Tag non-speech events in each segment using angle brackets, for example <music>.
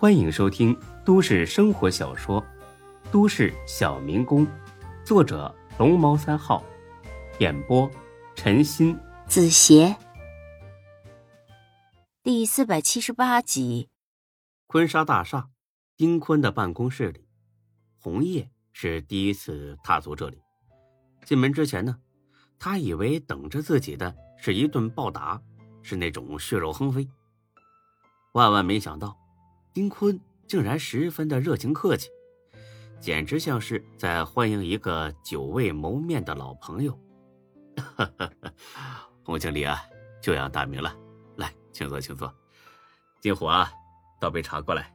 欢迎收听都市生活小说《都市小民工》，作者龙猫三号，演播陈鑫、子邪，第四百七十八集。坤沙大厦，丁坤的办公室里，红叶是第一次踏足这里。进门之前呢，他以为等着自己的是一顿暴打，是那种血肉横飞。万万没想到，丁坤竟然十分的热情客气，简直像是在欢迎一个久未谋面的老朋友。<laughs> 洪经理啊，久仰大名了，来，请坐，请坐。金虎啊，倒杯茶过来。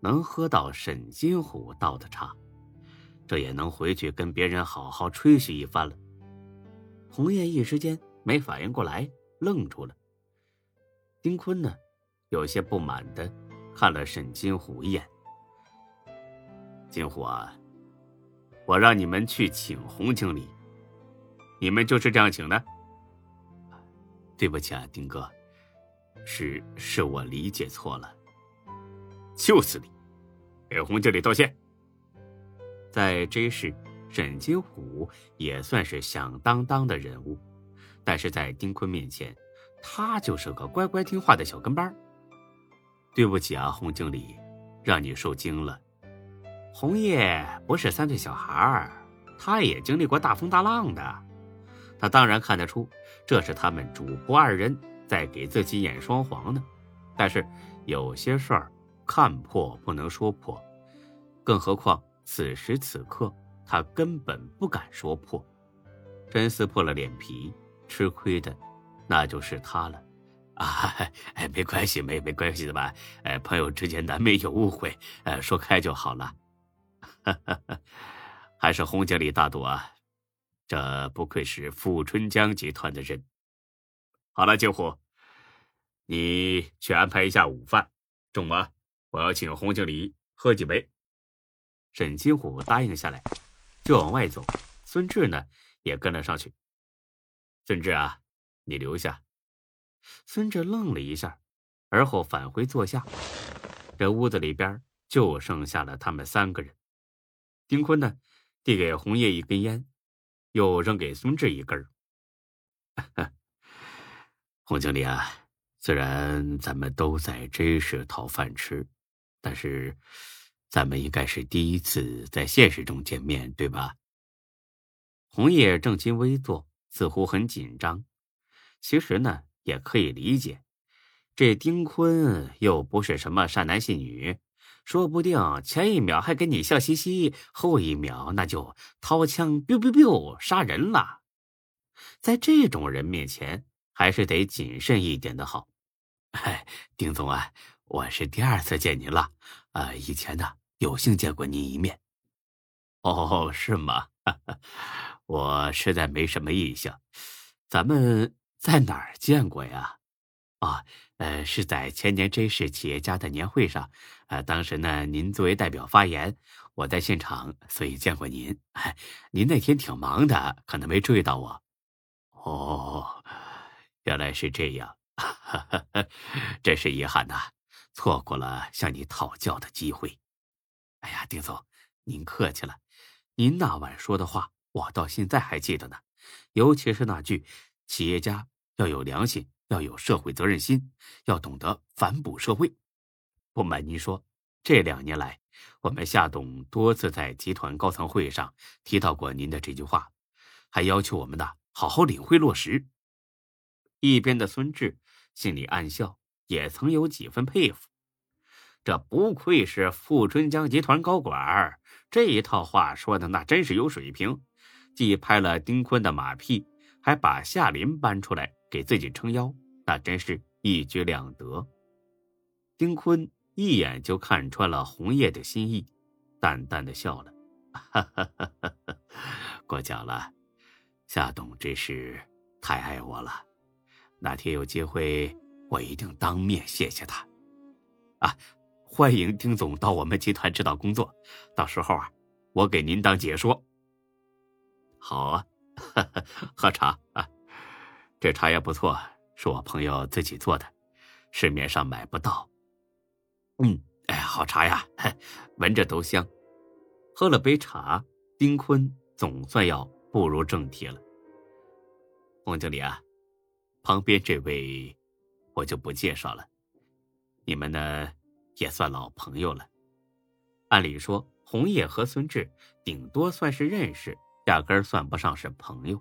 能喝到沈金虎倒的茶。这也能回去跟别人好好吹嘘一番了。红叶一时间没反应过来，愣住了。丁坤呢，有些不满的看了沈金虎一眼。金虎啊，我让你们去请洪经理，你们就是这样请的？对不起啊，丁哥，是是我理解错了。就是你，给洪经理道歉。在 J 市，沈金虎也算是响当当的人物，但是在丁坤面前，他就是个乖乖听话的小跟班。对不起啊，洪经理，让你受惊了。红叶不是三岁小孩儿他也经历过大风大浪的，他当然看得出这是他们主仆二人在给自己演双簧呢。但是有些事儿看破不能说破，更何况。此时此刻，他根本不敢说破，真撕破了脸皮，吃亏的那就是他了。啊，哎，没关系，没没关系的吧？哎，朋友之间难免有误会，呃，说开就好了。哈 <laughs> 哈还是洪经理大度啊，这不愧是富春江集团的人。好了，金虎，你去安排一下午饭，中午我要请洪经理喝几杯。沈金虎答应下来，就往外走。孙志呢，也跟了上去。孙志啊，你留下。孙志愣了一下，而后返回坐下。这屋子里边就剩下了他们三个人。丁坤呢，递给红叶一根烟，又扔给孙志一根。<laughs> 洪经理啊，虽然咱们都在这市讨饭吃，但是……咱们应该是第一次在现实中见面，对吧？红叶正襟危坐，似乎很紧张。其实呢，也可以理解，这丁坤又不是什么善男信女，说不定前一秒还跟你笑嘻嘻，后一秒那就掏枪 biu biu biu 杀人了。在这种人面前，还是得谨慎一点的好。哎，丁总啊，我是第二次见您了，啊，以前呢。有幸见过您一面，哦，是吗？<laughs> 我实在没什么印象，咱们在哪儿见过呀？啊，呃，是在前年 J 市企业家的年会上，呃，当时呢，您作为代表发言，我在现场，所以见过您。您那天挺忙的，可能没注意到我。哦，原来是这样，<laughs> 真是遗憾呐，错过了向你讨教的机会。哎呀，丁总，您客气了。您那晚说的话，我到现在还记得呢。尤其是那句“企业家要有良心，要有社会责任心，要懂得反哺社会”。不瞒您说，这两年来，我们夏董多次在集团高层会议上提到过您的这句话，还要求我们呢好好领会落实。一边的孙志心里暗笑，也曾有几分佩服。这不愧是富春江集团高管这一套话说的那真是有水平，既拍了丁坤的马屁，还把夏林搬出来给自己撑腰，那真是一举两得。丁坤一眼就看穿了红叶的心意，淡淡的笑了：“哈哈哈哈哈，过奖了，夏董真是太爱我了，哪天有机会，我一定当面谢谢他。”啊。欢迎丁总到我们集团指导工作，到时候啊，我给您当解说。好啊，<laughs> 喝茶啊，这茶叶不错，是我朋友自己做的，市面上买不到。嗯，哎，好茶呀，闻着都香。喝了杯茶，丁坤总算要步入正题了。洪经理啊，旁边这位我就不介绍了，你们呢也算老朋友了。按理说，红叶和孙志顶多算是认识，压根儿算不上是朋友。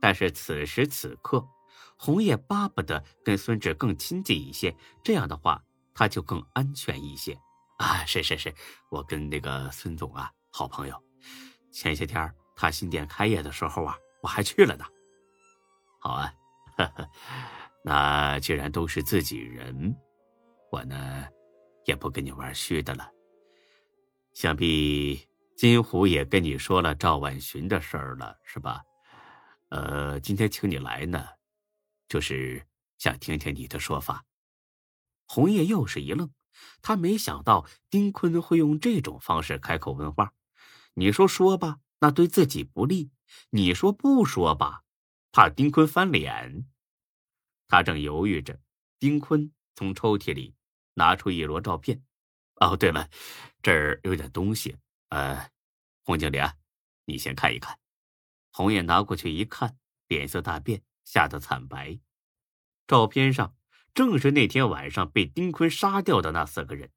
但是此时此刻，红叶巴不得跟孙志更亲近一些，这样的话他就更安全一些。啊，是是是，我跟那个孙总啊，好朋友。前些天他新店开业的时候啊，我还去了呢。好啊，呵呵，那既然都是自己人，我呢也不跟你玩虚的了。想必金虎也跟你说了赵婉寻的事儿了，是吧？呃，今天请你来呢，就是想听听你的说法。红叶又是一愣，他没想到丁坤会用这种方式开口问话。你说说吧，那对自己不利；你说不说吧，怕丁坤翻脸。他正犹豫着，丁坤从抽屉里拿出一摞照片。哦，对了，这儿有点东西。呃，洪经理啊，你先看一看。红叶拿过去一看，脸色大变，吓得惨白。照片上正是那天晚上被丁坤杀掉的那四个人，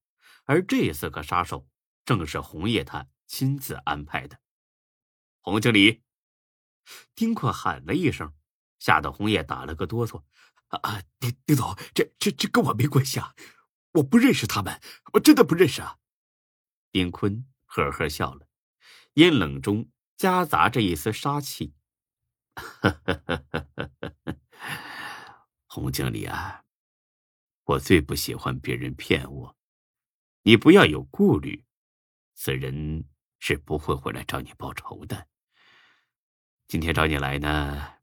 而这四个杀手正是红叶他亲自安排的。洪经理，丁坤喊了一声，吓得红叶打了个哆嗦。啊，丁丁总，这这这跟我没关系啊。我不认识他们，我真的不认识啊！丁坤呵呵笑了，阴冷中夹杂着一丝杀气。<laughs> 洪经理啊，我最不喜欢别人骗我，你不要有顾虑，此人是不会回来找你报仇的。今天找你来呢，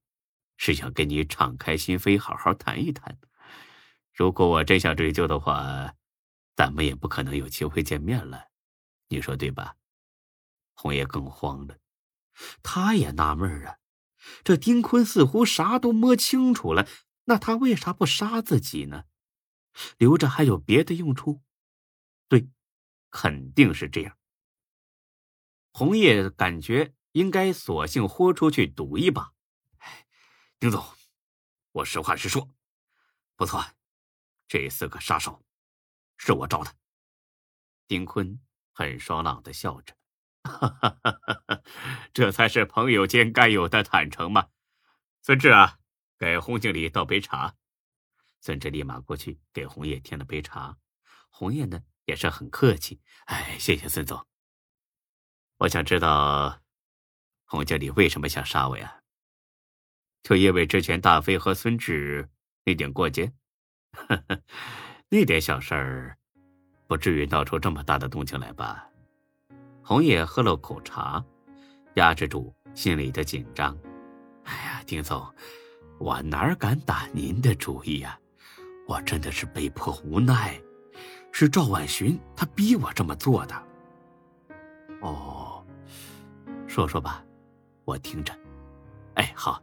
是想跟你敞开心扉，好好谈一谈。如果我真想追究的话，咱们也不可能有机会见面了，你说对吧？红叶更慌了，他也纳闷啊，这丁坤似乎啥都摸清楚了，那他为啥不杀自己呢？留着还有别的用处？对，肯定是这样。红叶感觉应该索性豁出去赌一把。丁总，我实话实说，不错。这四个杀手，是我招的。丁坤很爽朗的笑着，哈哈哈这才是朋友间该有的坦诚嘛。孙志啊，给洪经理倒杯茶。孙志立马过去给红叶添了杯茶。红叶呢，也是很客气，哎，谢谢孙总。我想知道，洪经理为什么想杀我呀？就因为之前大飞和孙志那点过节？呵呵，那点小事儿，不至于闹出这么大的动静来吧？红叶喝了口茶，压制住心里的紧张。哎呀，丁总，我哪敢打您的主意呀？我真的是被迫无奈，是赵婉寻他逼我这么做的。哦，说说吧，我听着。哎，好，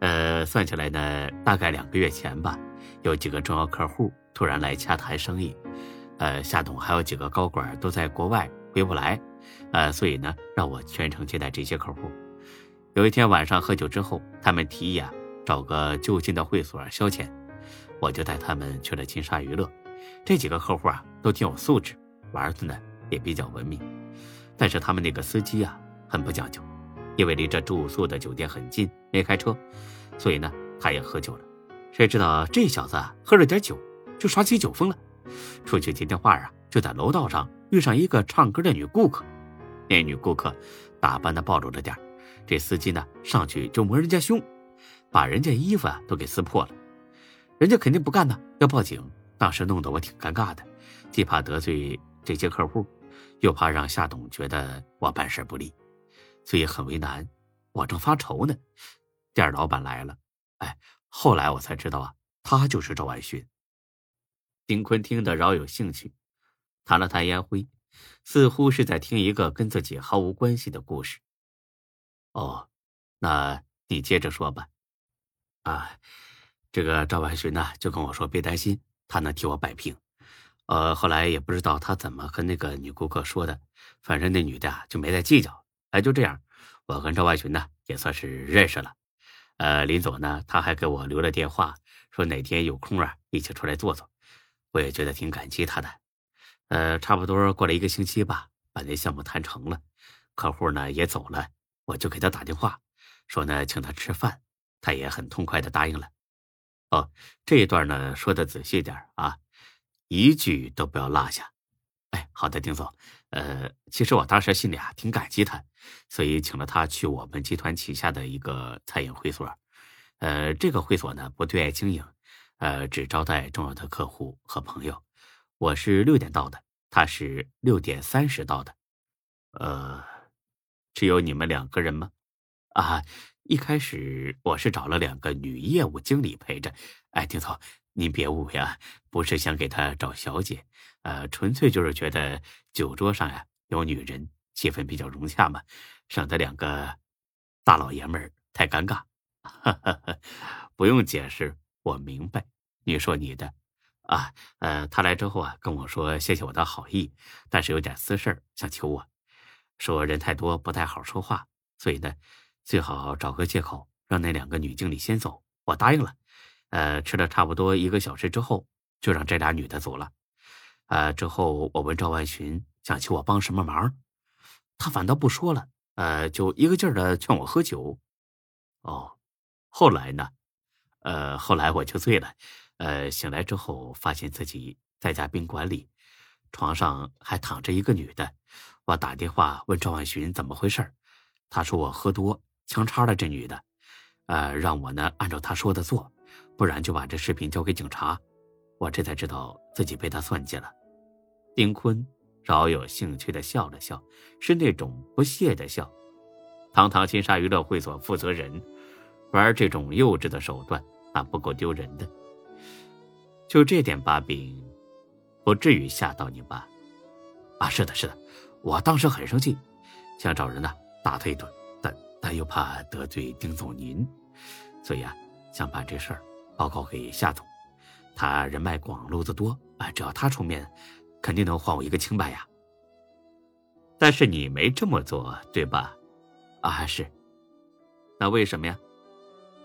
呃，算起来呢，大概两个月前吧。有几个重要客户突然来洽谈生意，呃，夏董还有几个高管都在国外回不来，呃，所以呢，让我全程接待这些客户。有一天晚上喝酒之后，他们提议啊，找个就近的会所消遣，我就带他们去了金沙娱乐。这几个客户啊，都挺有素质，玩的呢也比较文明，但是他们那个司机啊，很不讲究，因为离这住宿的酒店很近，没开车，所以呢，他也喝酒了。谁知道这小子喝了点酒，就耍起酒疯了。出去接电话啊，就在楼道上遇上一个唱歌的女顾客。那女顾客打扮的暴露了点，这司机呢上去就摸人家胸，把人家衣服啊都给撕破了。人家肯定不干呢，要报警。当时弄得我挺尴尬的，既怕得罪这些客户，又怕让夏董觉得我办事不利，所以很为难。我正发愁呢，店老板来了，哎。后来我才知道啊，他就是赵万勋。丁坤听得饶有兴趣，弹了弹烟灰，似乎是在听一个跟自己毫无关系的故事。哦，那你接着说吧。啊，这个赵万寻呢，就跟我说别担心，他能替我摆平。呃，后来也不知道他怎么和那个女顾客说的，反正那女的就没再计较。哎，就这样，我跟赵万群呢也算是认识了。呃，临走呢，他还给我留了电话，说哪天有空啊，一起出来坐坐。我也觉得挺感激他的。呃，差不多过了一个星期吧，把那项目谈成了，客户呢也走了，我就给他打电话，说呢请他吃饭，他也很痛快的答应了。哦，这一段呢说的仔细点啊。一句都不要落下，哎，好的，丁总。呃，其实我当时心里啊挺感激他，所以请了他去我们集团旗下的一个餐饮会所。呃，这个会所呢不对外经营，呃，只招待重要的客户和朋友。我是六点到的，他是六点三十到的。呃，只有你们两个人吗？啊，一开始我是找了两个女业务经理陪着。哎，丁总。您别误会啊，不是想给他找小姐，呃，纯粹就是觉得酒桌上呀有女人，气氛比较融洽嘛，省得两个大老爷们儿太尴尬。<laughs> 不用解释，我明白。你说你的，啊，呃，他来之后啊跟我说谢谢我的好意，但是有点私事想求我，说人太多不太好说话，所以呢，最好找个借口让那两个女经理先走。我答应了。呃，吃了差不多一个小时之后，就让这俩女的走了。呃，之后我问赵万寻想请我帮什么忙，他反倒不说了。呃，就一个劲儿的劝我喝酒。哦，后来呢？呃，后来我就醉了。呃，醒来之后发现自己在家宾馆里，床上还躺着一个女的。我打电话问赵万寻怎么回事他说我喝多枪插了这女的，呃，让我呢按照他说的做。不然就把这视频交给警察，我这才知道自己被他算计了。丁坤饶有兴趣的笑了笑，是那种不屑的笑。堂堂金沙娱乐会所负责人，玩这种幼稚的手段，那不够丢人的。就这点把柄，不至于吓到你吧？啊，是的，是的，我当时很生气，想找人呢打他一顿，但但又怕得罪丁总您，所以啊，想把这事儿。报告给夏总，他人脉广，路子多啊，只要他出面，肯定能还我一个清白呀。但是你没这么做，对吧？啊，是。那为什么呀？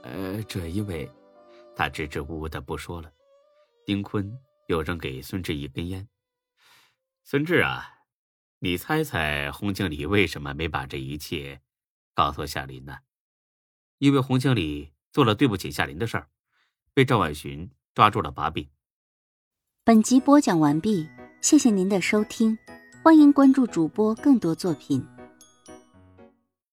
呃，这因为，他支支吾吾的不说了。丁坤又扔给孙志一根烟。孙志啊，你猜猜洪经理为什么没把这一切告诉夏林呢？因为洪经理做了对不起夏林的事儿。被赵婉寻抓住了把柄。本集播讲完毕，谢谢您的收听，欢迎关注主播更多作品。